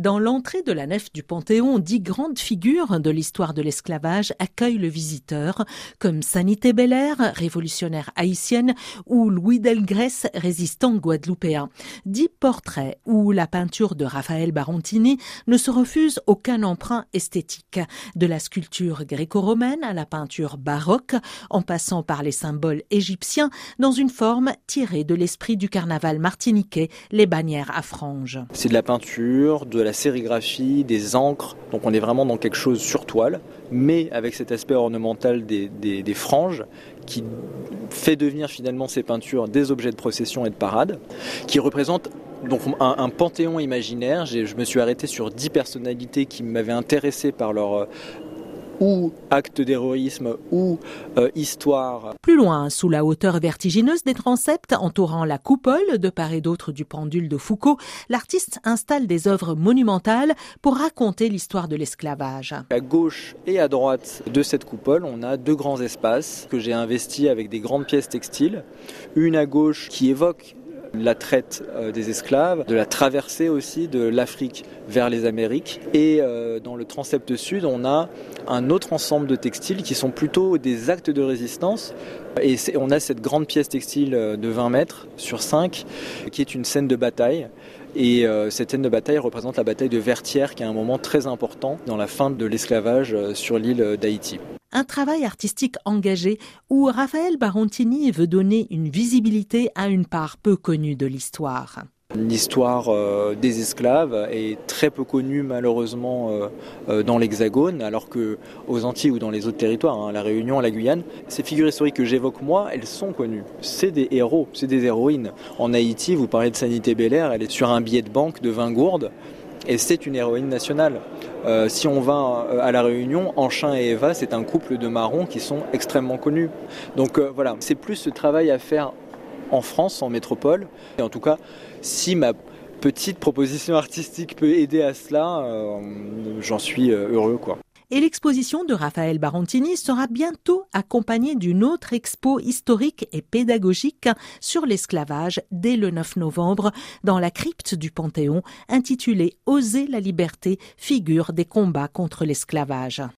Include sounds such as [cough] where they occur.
Dans l'entrée de la nef du Panthéon, dix grandes figures de l'histoire de l'esclavage accueillent le visiteur, comme Sanité Belair, révolutionnaire haïtienne, ou Louis Delgrès, résistant guadeloupéen. Dix portraits où la peinture de Raphaël Barontini ne se refuse aucun emprunt esthétique. De la sculpture gréco-romaine à la peinture baroque, en passant par les symboles égyptiens, dans une forme tirée de l'esprit du carnaval martiniquais, les bannières à franges. C'est de la peinture, de la la sérigraphie, des encres. Donc on est vraiment dans quelque chose sur toile, mais avec cet aspect ornemental des, franges qui fait devenir finalement ces peintures des objets de procession et de parade, qui représentent donc un, panthéon imaginaire. Je me suis arrêté sur dix personnalités qui m'avaient intéressé par leur ou acte d'héroïsme ou euh, histoire. Plus loin, sous la hauteur vertigineuse des transepts entourant la coupole de part et d'autre du pendule de Foucault, l'artiste installe des œuvres monumentales pour raconter l'histoire de l'esclavage. À gauche et à droite de cette coupole, on a deux grands espaces que j'ai investis avec des grandes pièces textiles. Une à gauche qui évoque la traite euh, des esclaves, de la traversée aussi de l'Afrique vers les Amériques. Et euh, dans le transept sud, on a un autre ensemble de textiles qui sont plutôt des actes de résistance. Et on a cette grande pièce textile euh, de 20 mètres sur 5 qui est une scène de bataille. Et cette scène de bataille représente la bataille de Vertières qui est un moment très important dans la fin de l'esclavage sur l'île d'Haïti un travail artistique engagé où Raphaël Barontini veut donner une visibilité à une part peu connue de l'histoire. L'histoire euh, des esclaves est très peu connue malheureusement euh, euh, dans l'Hexagone, alors que aux Antilles ou dans les autres territoires, hein, la Réunion, la Guyane, ces figures historiques que j'évoque moi, elles sont connues. C'est des héros, c'est des héroïnes. En Haïti, vous parlez de Sanité Belair, elle est sur un billet de banque de 20 gourdes et c'est une héroïne nationale. Euh, si on va euh, à la Réunion, Enchin et Eva, c'est un couple de marrons qui sont extrêmement connus. Donc euh, voilà, c'est plus ce travail à faire en France, en métropole. Et en tout cas, si ma petite proposition [laughs] artistique peut aider à cela, j'en suis heureux quoi et l'exposition de Raphaël Barontini sera bientôt accompagnée d'une autre expo historique et pédagogique sur l'esclavage dès le 9 novembre dans la crypte du Panthéon intitulée Oser la liberté, figure des combats contre l'esclavage.